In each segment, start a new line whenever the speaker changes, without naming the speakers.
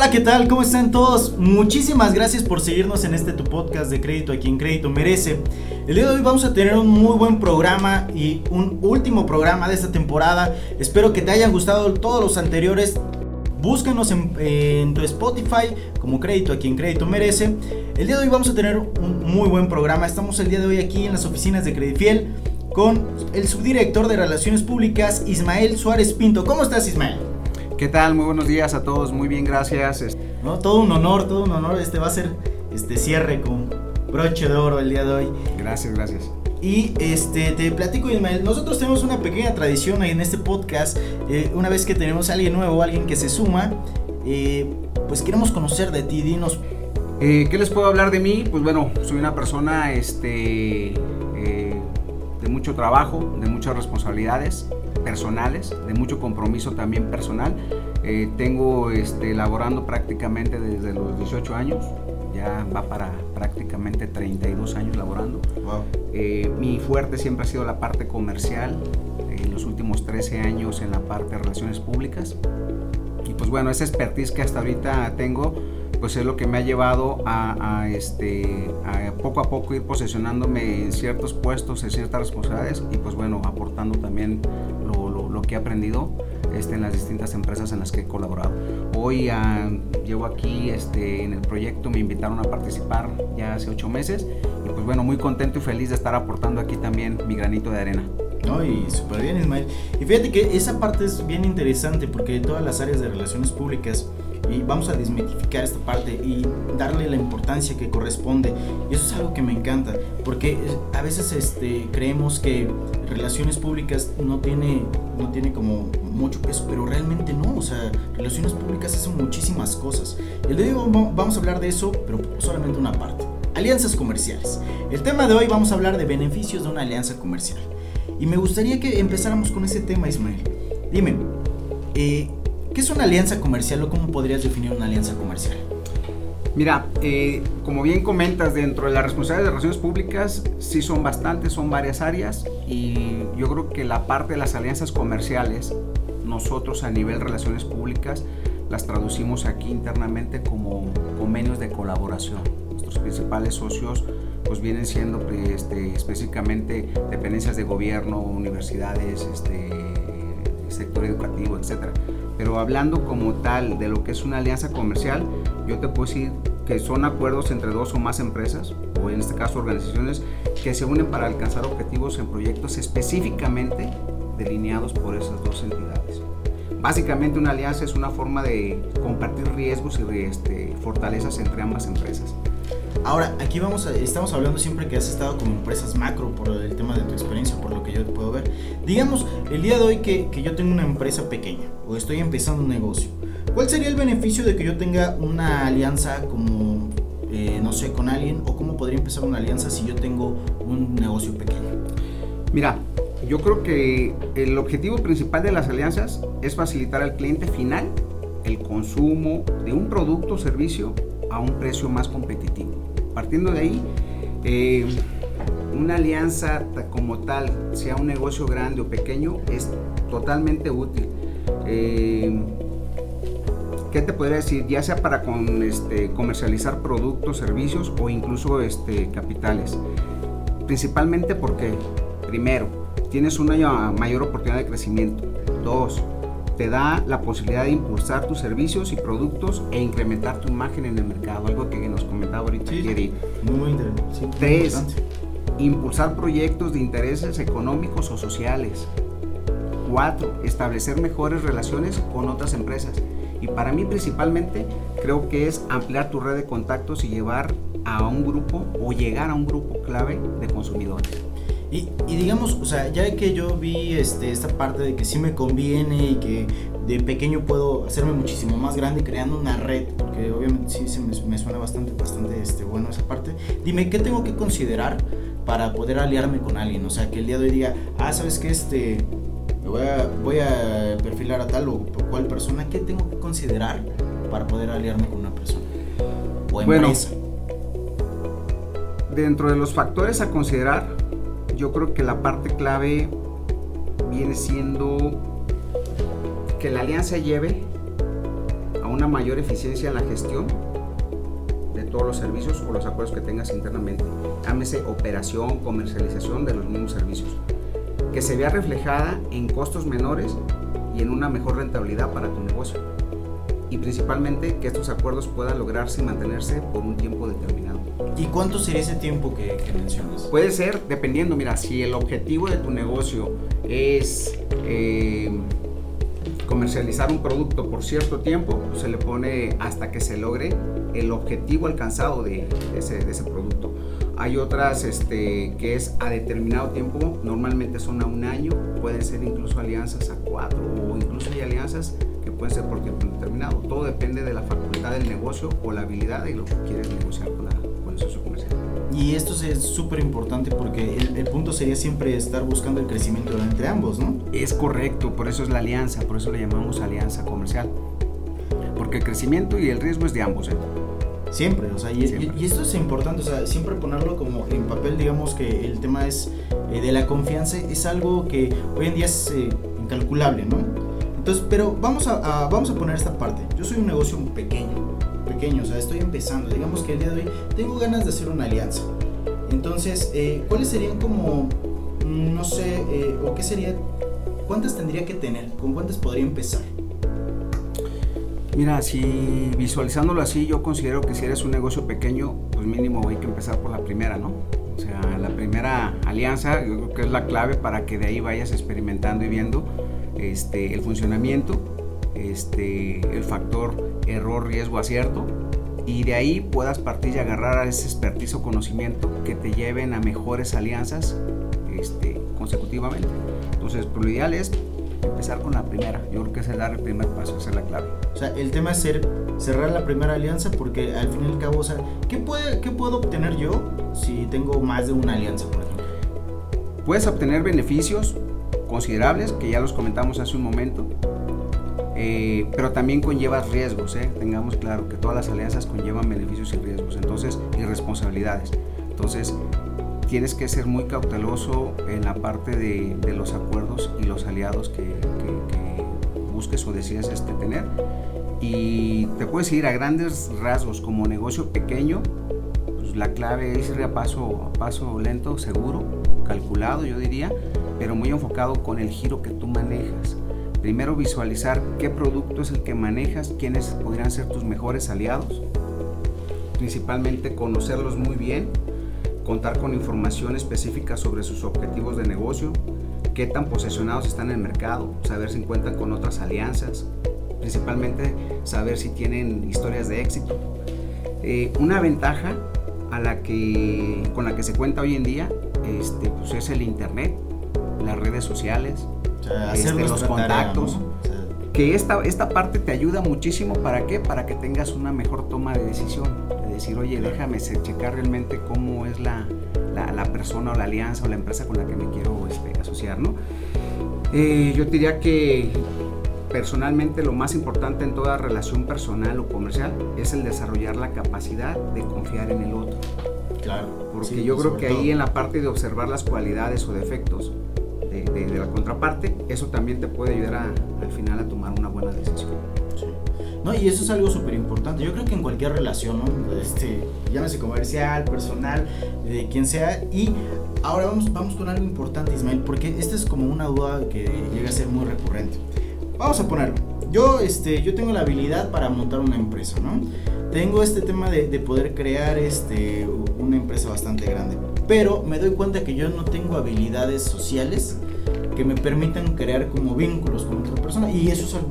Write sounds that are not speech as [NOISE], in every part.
Hola, ¿qué tal? ¿Cómo están todos? Muchísimas gracias por seguirnos en este tu podcast de crédito a quien crédito merece. El día de hoy vamos a tener un muy buen programa y un último programa de esta temporada. Espero que te hayan gustado todos los anteriores. Búscanos en, tu Spotify como crédito a quien crédito merece. El día de hoy vamos a tener un muy buen programa. Estamos el día de hoy aquí en las oficinas de Credifiel con el subdirector de Relaciones Públicas, Ismael Suárez Pinto. ¿Cómo estás, Ismael?
¿Qué tal? Muy buenos días a todos, muy bien, gracias.
No, todo un honor, todo un honor. Este va a ser este cierre con broche de oro el día de hoy.
Gracias, gracias.
Y este, te platico, Ismael, nosotros tenemos una pequeña tradición ahí en este podcast. Eh, una vez que tenemos a alguien nuevo, alguien que se suma, eh, pues queremos conocer de ti, dinos.
Eh, ¿Qué les puedo hablar de mí? Pues bueno, soy una persona este, de mucho trabajo, de muchas responsabilidades personales, de mucho compromiso también personal. Eh, tengo este, laborando prácticamente desde los 18 años, ya va para prácticamente 32 años laborando. Eh, mi fuerte siempre ha sido la parte comercial, en los últimos 13 años en la parte de relaciones públicas. Y pues bueno, esa expertise que hasta ahorita tengo, pues es lo que me ha llevado a, este, poco a poco ir posicionándome en ciertos puestos, en ciertas responsabilidades y pues bueno, aportando también lo, que he aprendido este, en las distintas empresas en las que he colaborado. Hoy uh, llevo aquí este, en el proyecto, me invitaron a participar ya hace ocho meses y pues bueno, muy contento y feliz de estar aportando aquí también mi granito de arena.
No, y súper bien, Ismael. Y fíjate que esa parte es bien interesante porque todas las áreas de relaciones públicas y vamos a desmitificar esta parte y darle la importancia que corresponde. Y eso es algo que me encanta, porque a veces este, creemos que relaciones públicas no tiene, no tiene como mucho peso, pero realmente no, o sea, relaciones públicas hacen muchísimas cosas. El día de hoy vamos a hablar de eso, pero solamente una parte. Alianzas comerciales. El tema de hoy vamos a hablar de beneficios de una alianza comercial. Y me gustaría que empezáramos con ese tema, Ismael. Dime, eh, ¿Qué es una alianza comercial o cómo podrías definir una alianza comercial?
Mira, eh, como bien comentas, dentro de las responsabilidades de relaciones públicas, sí son bastantes, son varias áreas y yo creo que la parte de las alianzas comerciales, nosotros a nivel relaciones públicas, las traducimos aquí internamente como convenios de colaboración. Nuestros principales socios pues vienen siendo este, específicamente dependencias de gobierno, universidades, este, sector educativo, etcétera pero hablando como tal de lo que es una alianza comercial, yo te puedo decir que son acuerdos entre dos o más empresas, o en este caso organizaciones, que se unen para alcanzar objetivos en proyectos específicamente delineados por esas dos entidades. Básicamente una alianza es una forma de compartir riesgos y este, fortalezas entre ambas empresas.
Ahora, aquí vamos a, estamos hablando siempre que has estado con empresas macro por el tema de tu experiencia, por lo que yo puedo ver. Digamos, el día de hoy que, que yo tengo una empresa pequeña o estoy empezando un negocio, ¿cuál sería el beneficio de que yo tenga una alianza como, eh, no sé, con alguien? ¿O cómo podría empezar una alianza si yo tengo un negocio pequeño?
Mira, yo creo que el objetivo principal de las alianzas es facilitar al cliente final el consumo de un producto o servicio a un precio más competitivo. Partiendo de ahí, eh, una alianza como tal, sea un negocio grande o pequeño, es totalmente útil. Eh, ¿Qué te podría decir? Ya sea para este, comercializar productos, servicios o incluso este, capitales. Principalmente porque, primero, tienes una mayor oportunidad de crecimiento. Dos, te da la posibilidad de impulsar tus servicios y productos e incrementar tu imagen en el mercado, algo que nos comentaba ahorita
sí, Muy, interesante.
Tres, impulsar proyectos de intereses económicos o sociales. Cuatro, establecer mejores relaciones con otras empresas. Y para mí principalmente creo que es ampliar tu red de contactos y llevar a un grupo o llegar a un grupo clave de consumidores.
Y, digamos, o sea, ya que yo vi este, esta parte de que sí me conviene y que de pequeño puedo hacerme muchísimo más grande creando una red, porque obviamente sí se me, suena bastante, bastante este, bueno esa parte. Dime, ¿qué tengo que considerar para poder aliarme con alguien? O sea, que el día de hoy diga, ah, ¿sabes qué? Este, voy a, voy a perfilar a tal o, cual persona. ¿Qué tengo que considerar para poder aliarme con una persona? O empresa. Bueno,
dentro de los factores a considerar, yo creo que la parte clave viene siendo que la alianza lleve a una mayor eficiencia en la gestión de todos los servicios o los acuerdos que tengas internamente. Llámese operación, comercialización de los mismos servicios. Que se vea reflejada en costos menores y en una mejor rentabilidad para tu negocio. Y principalmente que estos acuerdos puedan lograrse y mantenerse por un tiempo determinado.
¿Y cuánto sería ese tiempo que, mencionas?
Puede ser, dependiendo, mira, si el objetivo de tu negocio es eh, comercializar un producto por cierto tiempo, se le pone hasta que se logre el objetivo alcanzado de, ese, producto. Hay otras este, que es a determinado tiempo, normalmente son a un año, pueden ser incluso alianzas a cuatro o hay alianzas que pueden ser por tiempo determinado. Todo depende de la facultad del negocio o la habilidad de lo que quieres negociar con, con el socio comercial.
Y esto es súper importante porque el, punto sería siempre estar buscando el crecimiento entre ambos, ¿no?
Es correcto, por eso es la alianza, por eso le llamamos alianza comercial. Porque el crecimiento y el riesgo es de ambos, ¿eh?
Siempre, o sea, y, esto es importante, o sea, siempre ponerlo como en papel, digamos que el tema es eh, de la confianza, es algo que hoy en día es eh, incalculable, ¿no? Entonces, pero vamos a, vamos a poner esta parte. Yo soy un negocio pequeño, pequeño, o sea, estoy empezando. Digamos que el día de hoy tengo ganas de hacer una alianza. Entonces, eh, ¿cuáles serían como, mm, no sé, o qué sería, cuántas tendría que tener? ¿Con cuántas podría empezar?
Mira, si visualizándolo así, yo considero que si eres un negocio pequeño, pues mínimo hay que empezar por la primera, ¿no? La primera alianza, que es la clave para que de ahí vayas experimentando y viendo este, el funcionamiento, este, el factor error, riesgo, acierto, y de ahí puedas partir y agarrar a ese expertise conocimiento que te lleven a mejores alianzas este, consecutivamente. Entonces, lo ideal es empezar con la primera. Yo creo que es el dar el primer paso, esa es la clave.
O sea, el tema es ser, cerrar la primera alianza porque al fin y al cabo, o sea, ¿qué, puede, ¿qué puedo obtener yo si tengo más de una alianza, por ejemplo?
Puedes obtener beneficios considerables, que ya los comentamos hace un momento, eh, pero también conlleva riesgos, ¿eh? tengamos claro que todas las alianzas conllevan beneficios y riesgos, entonces, y responsabilidades. Entonces, tienes que ser muy cauteloso en la parte de, los acuerdos y los aliados que, busques o decides este, tener. Y te puedes ir a grandes rasgos como negocio pequeño, pues la clave es ir a paso, a paso lento, seguro, calculado yo diría, pero muy enfocado con el giro que tú manejas. Primero visualizar qué producto es el que manejas, quiénes podrían ser tus mejores aliados, principalmente conocerlos muy bien contar con información específica sobre sus objetivos de negocio, qué tan posesionados están en el mercado, saber si cuentan con otras alianzas, principalmente saber si tienen historias de éxito. Eh, una ventaja a la que, con la que se cuenta hoy en día este, pues es el internet, las redes sociales, este, los contactos. que esta, esta parte te ayuda muchísimo para qué? Para que tengas una mejor toma de decisión decir, oye, déjame checar realmente cómo es la, la, persona o la alianza o la empresa con la que me quiero este, asociar, ¿no? Eh, yo diría que personalmente lo más importante en toda relación personal o comercial es el desarrollar la capacidad de confiar en el otro.
Claro.
Porque yo creo que ahí en la parte de observar las cualidades o defectos de, de, la contraparte, eso también te puede ayudar al final a tomar una buena decisión.
No, y eso es algo súper importante. Yo creo que en cualquier relación, ¿no? Este, llámese comercial, personal, de quien sea. Y ahora vamos, vamos con algo importante, Ismael, porque esta es como una duda que llega a ser muy recurrente. Vamos a ponerlo. Yo, este, yo tengo la habilidad para montar una empresa, ¿no? Tengo este tema de, de poder crear este, una empresa bastante grande. Pero me doy cuenta que yo no tengo habilidades sociales que me permitan crear como vínculos con otra persona. Y eso es algo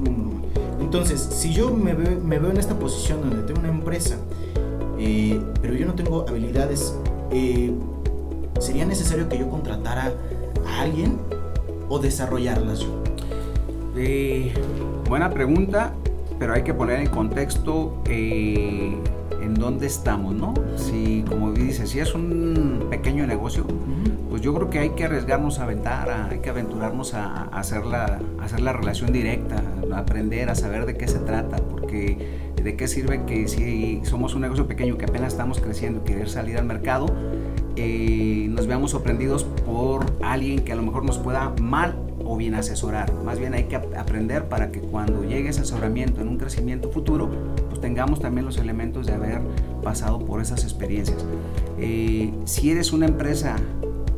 entonces, si yo me veo, en esta posición donde tengo una empresa, eh, pero yo no tengo habilidades, eh, ¿sería necesario que yo contratara a alguien o desarrollarlas yo?
Eh, buena pregunta, pero hay que poner en contexto en dónde estamos, ¿no? Si, como dices, si es un pequeño negocio, pues yo creo que hay que arriesgarnos a aventar, hay que aventurarnos a, hacer, la, hacer la relación directa, a aprender, a saber de qué se trata, porque de qué sirve que si somos un negocio pequeño que apenas estamos creciendo, querer salir al mercado, eh, nos veamos sorprendidos por alguien que a lo mejor nos pueda mal o bien asesorar. Más bien hay que aprender para que cuando llegue ese asesoramiento en un crecimiento futuro, tengamos también los elementos de haber pasado por esas experiencias. Eh, si eres una empresa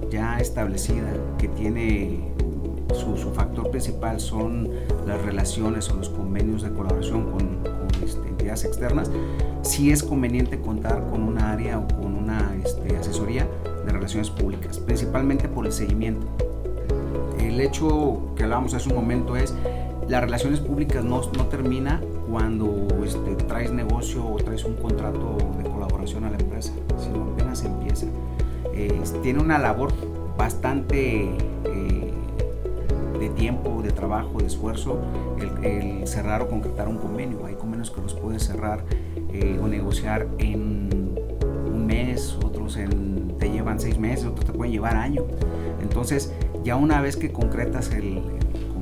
ya establecida que tiene su, factor principal son las relaciones o los convenios de colaboración con, este, entidades externas, sí es conveniente contar con una área o con una este, asesoría de relaciones públicas, principalmente por el seguimiento. El hecho que hablábamos hace un momento es, las relaciones públicas no, no termina cuando este, traes negocio o traes un contrato de colaboración a la empresa, sino apenas empieza. tiene una labor bastante eh, de tiempo, de trabajo, de esfuerzo, el, cerrar o concretar un convenio. Hay convenios que los puedes cerrar eh, o negociar en un mes, otros en, te llevan seis meses, otros te pueden llevar año. Entonces, ya una vez que concretas el,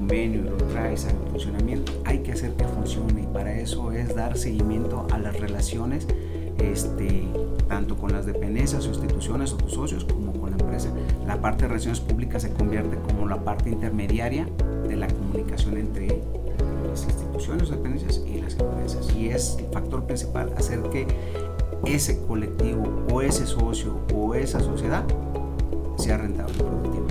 convenio y lo traes funcionamiento, hay que hacer que funcione y para eso es dar seguimiento a las relaciones este, tanto con las dependencias o instituciones o tus socios como con la empresa. La parte de relaciones públicas se convierte como la parte intermediaria de la comunicación entre las instituciones, dependencias y las empresas. Y es el factor principal hacer que ese colectivo o ese socio o esa sociedad sea rentable y productiva.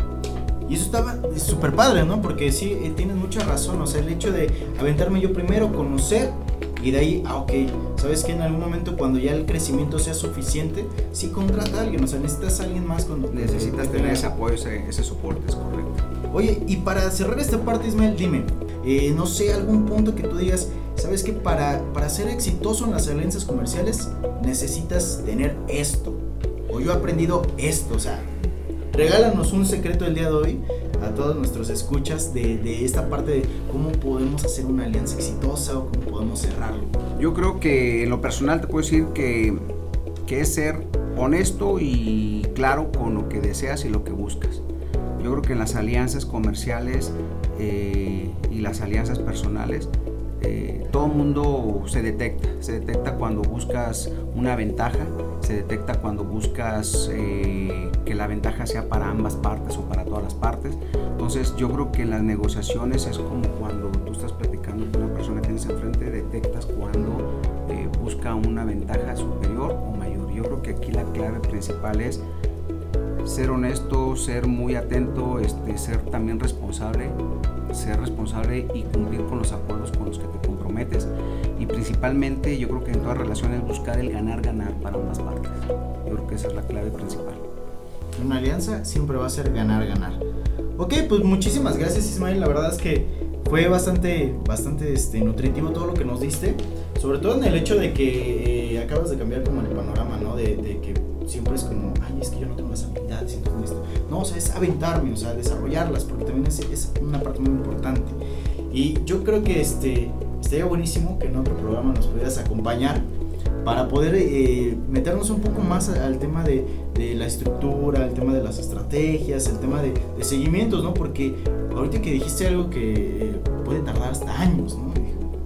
Y eso estaba súper padre, ¿no? Porque sí, eh, tienes mucha razón. O sea, el hecho de aventarme yo primero, conocer y de ahí, ah, ok, sabes que en algún momento cuando ya el crecimiento sea suficiente, sí contrata a alguien, o sea, necesitas a alguien más cuando
necesitas tener ese apoyo, ese, soporte, es correcto.
Oye, y para cerrar esta parte, Ismael, dime, eh, no sé, algún punto que tú digas, sabes que para, para ser exitoso en las alianzas comerciales necesitas tener esto, o yo he aprendido esto, o sea, regálanos un secreto el día de hoy a todos nuestros escuchas de, esta parte de cómo podemos hacer una alianza exitosa o cómo podemos cerrarlo.
Yo creo que en lo personal te puedo decir que, que es ser honesto y claro con lo que deseas y lo que buscas. Yo creo que en las alianzas comerciales eh, y las alianzas personales eh, todo mundo se detecta. Se detecta cuando buscas una ventaja, se detecta cuando buscas eh, que la ventaja sea para ambas partes o para todas las partes. Entonces yo creo que en las negociaciones es como cuando tú estás platicando con una persona que tienes enfrente, detectas cuando eh, busca una ventaja superior o mayor. Yo creo que aquí la clave principal es ser honesto, ser muy atento, este, ser también responsable ser responsable y cumplir con los acuerdos con los que te comprometes. Y principalmente yo creo que en todas relaciones buscar el ganar-ganar para ambas partes. Yo creo que esa es la clave principal.
Una alianza siempre va a ser ganar-ganar. Ok, pues muchísimas gracias Ismael, la verdad es que fue bastante, bastante este, nutritivo todo lo que nos diste, sobre todo en el hecho de que eh, acabas de cambiar como el panorama, ¿no? De, de que siempre es como, ay, es que yo no tengo las habilidades y todo esto. No, o sea, es aventarme, o sea, desarrollarlas, porque también es, es una parte muy importante. Y yo creo que este, estaría buenísimo que en otro programa nos pudieras acompañar para poder eh, meternos un poco más al tema de, de, la estructura, el tema de las estrategias, el tema de, de seguimientos, ¿no? Porque ahorita que dijiste algo que eh, puede tardar hasta años, ¿no?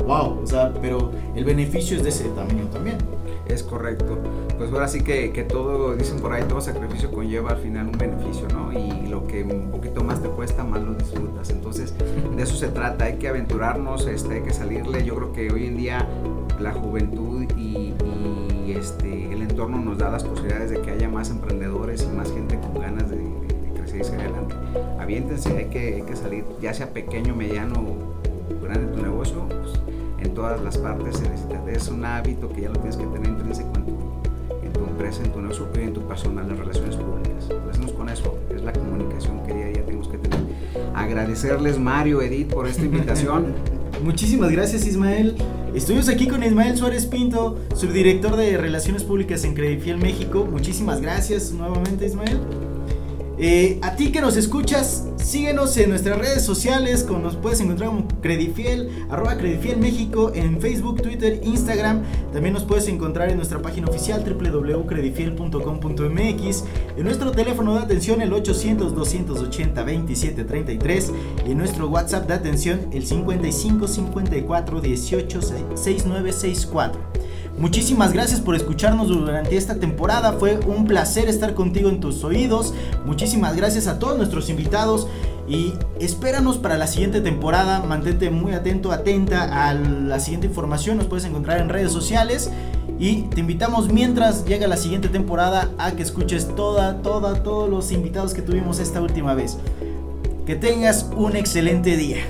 wow, o sea, pero el beneficio es de ese tamaño también.
Es correcto. Pues ahora sí que, que, todo, dicen por ahí, todo sacrificio conlleva al final un beneficio, ¿no? Y lo que un poquito más te cuesta, más lo disfrutas. Entonces, de eso se trata, hay que aventurarnos, este, hay que salirle. Yo creo que hoy en día la juventud y, este, el entorno nos da las posibilidades de que haya más emprendedores y más gente con ganas de, crecer y seguir adelante. Aviéntense, hay que, hay que salir, ya sea pequeño, mediano o grande tu negocio, pues, en todas las partes se necesita. Es un hábito que ya lo tienes que tener intrínseco en tu, en tu empresa, en tu negocio y en tu personal, las relaciones públicas. Empecemos con eso, es la comunicación que día a día tenemos que tener. Agradecerles Mario, Edith, por esta invitación. [LAUGHS]
Muchísimas gracias Ismael. Estuvimos aquí con Ismael Suárez Pinto, subdirector de Relaciones Públicas en Credifiel México. Muchísimas gracias nuevamente Ismael. Eh, a ti que nos escuchas, síguenos en nuestras redes sociales, como nos puedes encontrar como Credifiel, arroba Credifiel México en Facebook, Twitter, Instagram. También nos puedes encontrar en nuestra página oficial www.credifiel.com.mx, en nuestro teléfono de atención el 800-280-2733 y en nuestro WhatsApp de atención el 55 54 18 6964. Muchísimas gracias por escucharnos durante esta temporada. Fue un placer estar contigo en tus oídos. Muchísimas gracias a todos nuestros invitados. Y espéranos para la siguiente temporada. Mantente muy atento, atenta a la siguiente información. Nos puedes encontrar en redes sociales. Y te invitamos mientras llega la siguiente temporada a que escuches toda, toda, todos los invitados que tuvimos esta última vez. Que tengas un excelente día.